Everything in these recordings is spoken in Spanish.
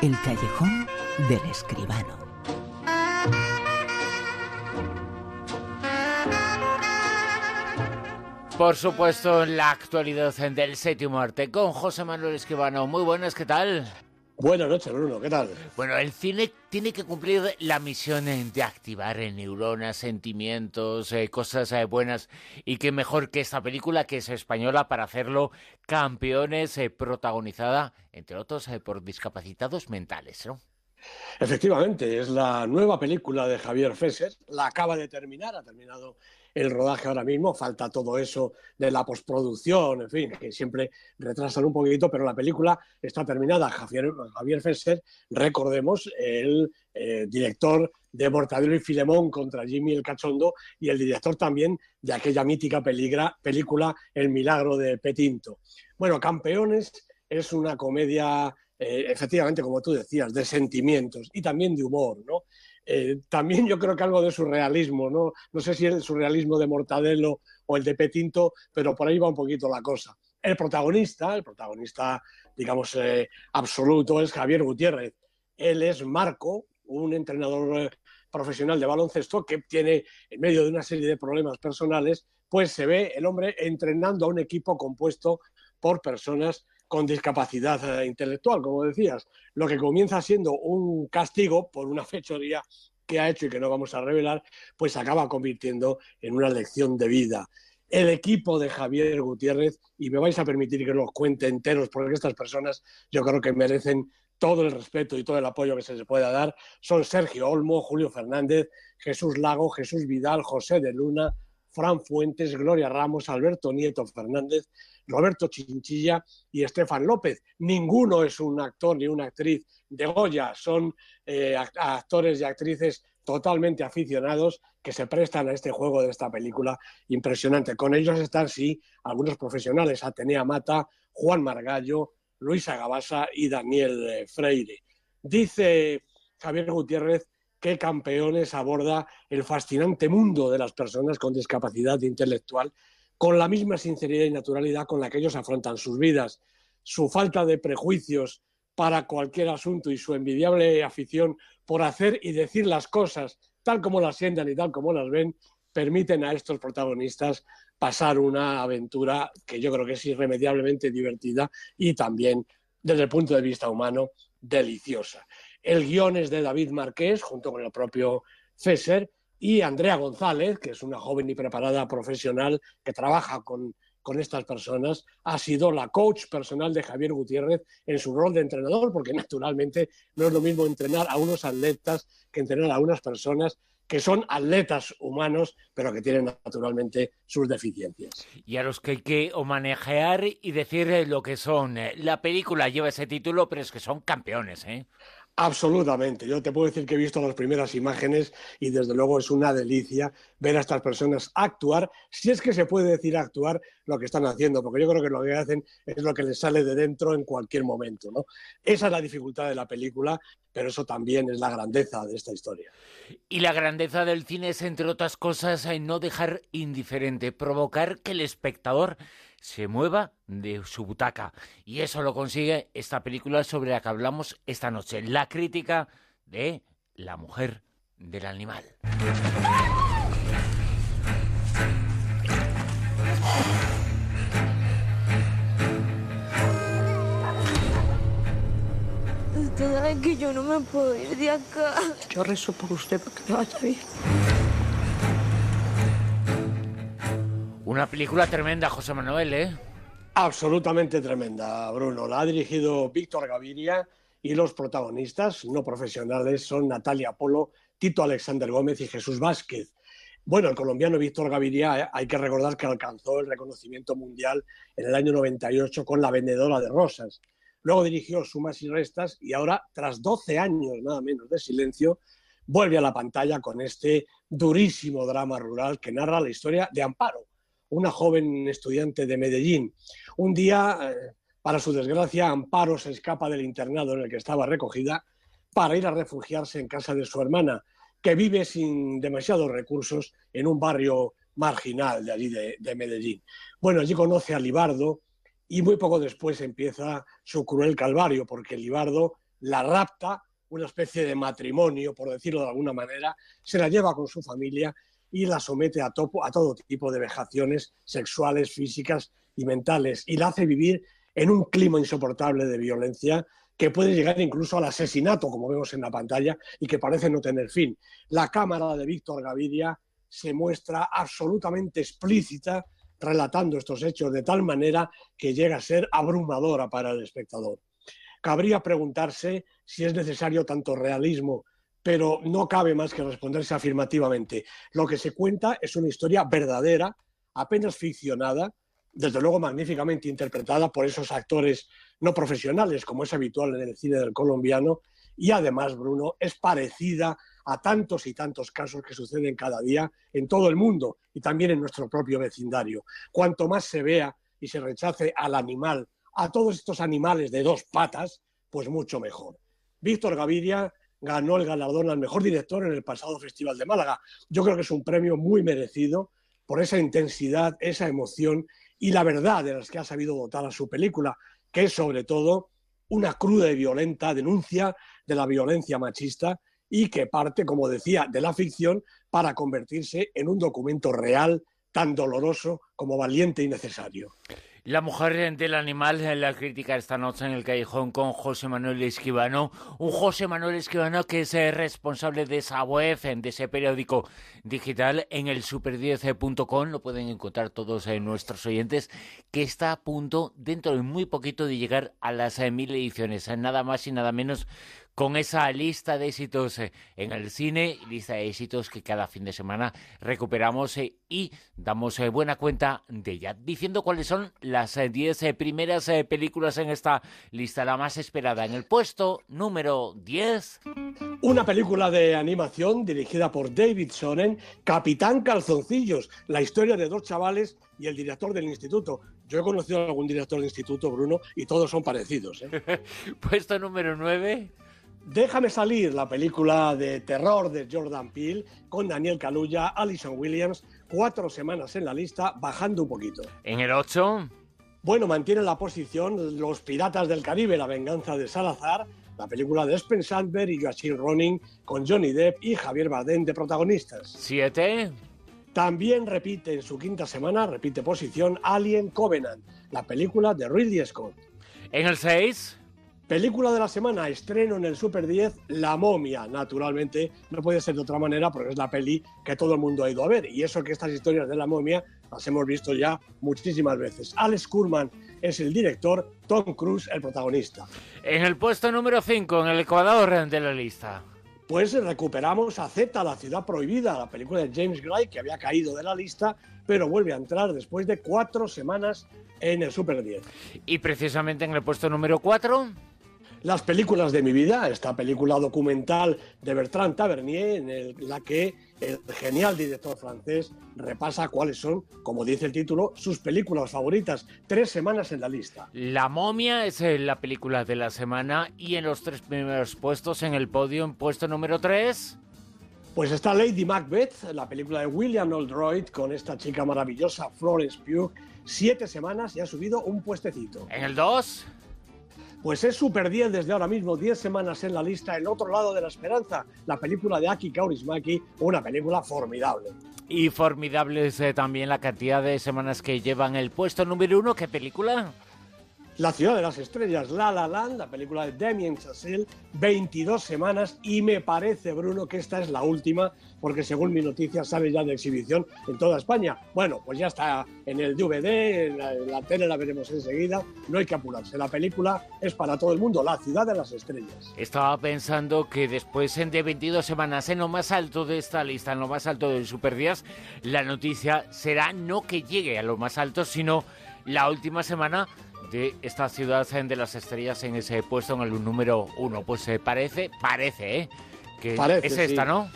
El callejón del escribano. Por supuesto, la actualidad del séptimo arte con José Manuel Escribano. Muy buenas, ¿qué tal? Buenas noches, Bruno, ¿qué tal? Bueno, el cine tiene que cumplir la misión de activar neuronas, sentimientos, eh, cosas eh, buenas. Y qué mejor que esta película, que es española, para hacerlo campeones, eh, protagonizada, entre otros, por discapacitados mentales, ¿no? Efectivamente, es la nueva película de Javier Fesser. La acaba de terminar, ha terminado el rodaje ahora mismo, falta todo eso de la postproducción, en fin, que siempre retrasan un poquito, pero la película está terminada. Javier, Javier Fesser, recordemos, el eh, director de Mortadelo y Filemón contra Jimmy el Cachondo y el director también de aquella mítica película El Milagro de Petinto. Bueno, Campeones es una comedia eh, efectivamente, como tú decías, de sentimientos y también de humor, ¿no? Eh, también yo creo que algo de surrealismo, ¿no? No sé si el surrealismo de Mortadelo o el de Petinto, pero por ahí va un poquito la cosa. El protagonista, el protagonista, digamos, eh, absoluto, es Javier Gutiérrez. Él es Marco, un entrenador profesional de baloncesto que tiene, en medio de una serie de problemas personales, pues se ve el hombre entrenando a un equipo compuesto por personas con discapacidad eh, intelectual, como decías, lo que comienza siendo un castigo por una fechoría que ha hecho y que no vamos a revelar, pues acaba convirtiendo en una lección de vida. El equipo de Javier Gutiérrez, y me vais a permitir que los cuente enteros, porque estas personas yo creo que merecen todo el respeto y todo el apoyo que se les pueda dar, son Sergio Olmo, Julio Fernández, Jesús Lago, Jesús Vidal, José de Luna, Fran Fuentes, Gloria Ramos, Alberto Nieto Fernández, Roberto Chinchilla y Estefan López. Ninguno es un actor ni una actriz de Goya, son eh, actores y actrices totalmente aficionados que se prestan a este juego de esta película impresionante. Con ellos están, sí, algunos profesionales, Atenea Mata, Juan Margallo, Luisa Gabasa y Daniel eh, Freire. Dice Javier Gutiérrez que Campeones aborda el fascinante mundo de las personas con discapacidad intelectual con la misma sinceridad y naturalidad con la que ellos afrontan sus vidas. Su falta de prejuicios para cualquier asunto y su envidiable afición por hacer y decir las cosas tal como las sientan y tal como las ven, permiten a estos protagonistas pasar una aventura que yo creo que es irremediablemente divertida y también, desde el punto de vista humano, deliciosa. El guion es de David Marqués, junto con el propio César, y Andrea González, que es una joven y preparada profesional que trabaja con, con estas personas, ha sido la coach personal de Javier Gutiérrez en su rol de entrenador, porque naturalmente no es lo mismo entrenar a unos atletas que entrenar a unas personas que son atletas humanos, pero que tienen naturalmente sus deficiencias. Y a los que hay que manejar y decir lo que son. La película lleva ese título, pero es que son campeones, ¿eh? Absolutamente. Yo te puedo decir que he visto las primeras imágenes y desde luego es una delicia ver a estas personas actuar, si es que se puede decir actuar lo que están haciendo, porque yo creo que lo que hacen es lo que les sale de dentro en cualquier momento. ¿no? Esa es la dificultad de la película, pero eso también es la grandeza de esta historia. Y la grandeza del cine es, entre otras cosas, no dejar indiferente, provocar que el espectador se mueva de su butaca. Y eso lo consigue esta película sobre la que hablamos esta noche, la crítica de la mujer del animal. Usted que yo no me puedo ir de acá. Yo rezo por usted porque te vaya bien. Una película tremenda, José Manuel, ¿eh? Absolutamente tremenda, Bruno. La ha dirigido Víctor Gaviria y los protagonistas no profesionales son Natalia Polo, Tito Alexander Gómez y Jesús Vázquez. Bueno, el colombiano Víctor Gaviria eh, hay que recordar que alcanzó el reconocimiento mundial en el año 98 con La Vendedora de Rosas. Luego dirigió Sumas y Restas y ahora, tras 12 años nada menos de silencio, vuelve a la pantalla con este durísimo drama rural que narra la historia de Amparo, una joven estudiante de Medellín. Un día, eh, para su desgracia, Amparo se escapa del internado en el que estaba recogida para ir a refugiarse en casa de su hermana, que vive sin demasiados recursos en un barrio marginal de allí de, Medellín. Bueno, allí conoce a Libardo y muy poco después empieza su cruel calvario, porque Libardo la rapta, una especie de matrimonio, por decirlo de alguna manera, se la lleva con su familia y la somete a, todo tipo de vejaciones sexuales, físicas y mentales, y la hace vivir en un clima insoportable de violencia que puede llegar incluso al asesinato, como vemos en la pantalla, y que parece no tener fin. La cámara de Víctor Gaviria se muestra absolutamente explícita relatando estos hechos de tal manera que llega a ser abrumadora para el espectador. Cabría preguntarse si es necesario tanto realismo, pero no cabe más que responderse afirmativamente. Lo que se cuenta es una historia verdadera, apenas ficcionada, desde luego magníficamente interpretada por esos actores no profesionales, como es habitual en el cine del colombiano, y además, Bruno, es parecida a tantos y tantos casos que suceden cada día en todo el mundo y también en nuestro propio vecindario. Cuanto más se vea y se rechace al animal, a todos estos animales de dos patas, pues mucho mejor. Víctor Gaviria ganó el galardón al mejor director en el pasado Festival de Málaga. Yo creo que es un premio muy merecido por esa intensidad, esa emoción y la verdad de las que ha sabido dotar a su película, que es sobre todo una cruda y violenta denuncia de la violencia machista y que parte, como decía, de la ficción para convertirse en un documento real tan doloroso como valiente y necesario. La mujer del animal, en la crítica esta noche en el callejón con José Manuel Esquivano. Un José Manuel Esquivano que es responsable de esa web, de ese periódico digital en el super10.com. Lo pueden encontrar todos nuestros oyentes, que está a punto, dentro de muy poquito, de llegar a las mil ediciones. Nada más y nada menos con esa lista de éxitos eh, en el cine, lista de éxitos que cada fin de semana recuperamos eh, y damos eh, buena cuenta de ella, diciendo cuáles son las 10 primeras películas en esta lista, la más esperada. En el puesto número 10. Una película de animación dirigida por David Sonnen, Capitán Calzoncillos, la historia de dos chavales y el director del instituto. Yo he conocido a algún director del instituto, Bruno, y todos son parecidos. puesto número 9. Déjame salir, la película de terror de Jordan Peele con Daniel Kaluuya, Alison Williams, cuatro semanas en la lista, bajando un poquito. En el 8. Bueno, mantiene la posición Los Piratas del Caribe, la venganza de Salazar, la película de Spen Sandberg y Joachim Ronin con Johnny Depp y Javier Bardem de protagonistas. 7. También repite en su quinta semana, repite posición Alien Covenant, la película de Ridley Scott. En el 6. Película de la semana, estreno en el Super 10, La momia, naturalmente, no puede ser de otra manera porque es la peli que todo el mundo ha ido a ver. Y eso que estas historias de la momia las hemos visto ya muchísimas veces. Alex Kurman es el director, Tom Cruise el protagonista. En el puesto número 5, en el Ecuador de la lista. Pues recuperamos a Z, la ciudad prohibida, la película de James Gray, que había caído de la lista, pero vuelve a entrar después de cuatro semanas en el Super 10. Y precisamente en el puesto número 4 las películas de mi vida, esta película documental de Bertrand Tavernier, en la que el genial director francés repasa cuáles son, como dice el título, sus películas favoritas. Tres semanas en la lista. La momia es eh, la película de la semana y en los tres primeros puestos en el podio, en puesto número tres. Pues está Lady Macbeth, la película de William Oldroyd con esta chica maravillosa, Florence Pugh. Siete semanas y ha subido un puestecito. En el 2. Pues es Super 10 desde ahora mismo, 10 semanas en la lista, El otro lado de la esperanza, la película de Aki Kaurismaki, una película formidable. Y formidable es eh, también la cantidad de semanas que llevan el puesto número uno. ¿Qué película? La ciudad de las estrellas, La La Land, la película de Damien Chazelle, 22 semanas y me parece, Bruno, que esta es la última, porque según mi noticia sale ya de exhibición en toda España. Bueno, pues ya está en el DVD, en la, la tele la veremos enseguida, no hay que apurarse. La película es para todo el mundo, La ciudad de las estrellas. Estaba pensando que después de 22 semanas, en lo más alto de esta lista, en lo más alto del Super Días, la noticia será no que llegue a lo más alto, sino la última semana de esta ciudad de las estrellas en ese puesto en el número uno. Pues se parece, parece, ¿eh? Que Parece, es esta, sí. ¿no?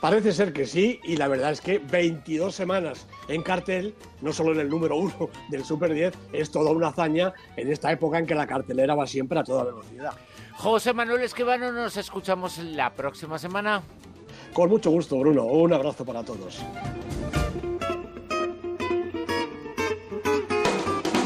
Parece ser que sí, y la verdad es que 22 semanas en cartel, no solo en el número uno del Super 10, es toda una hazaña en esta época en que la cartelera va siempre a toda velocidad. José Manuel Esquivano, nos escuchamos la próxima semana. Con mucho gusto, Bruno. Un abrazo para todos.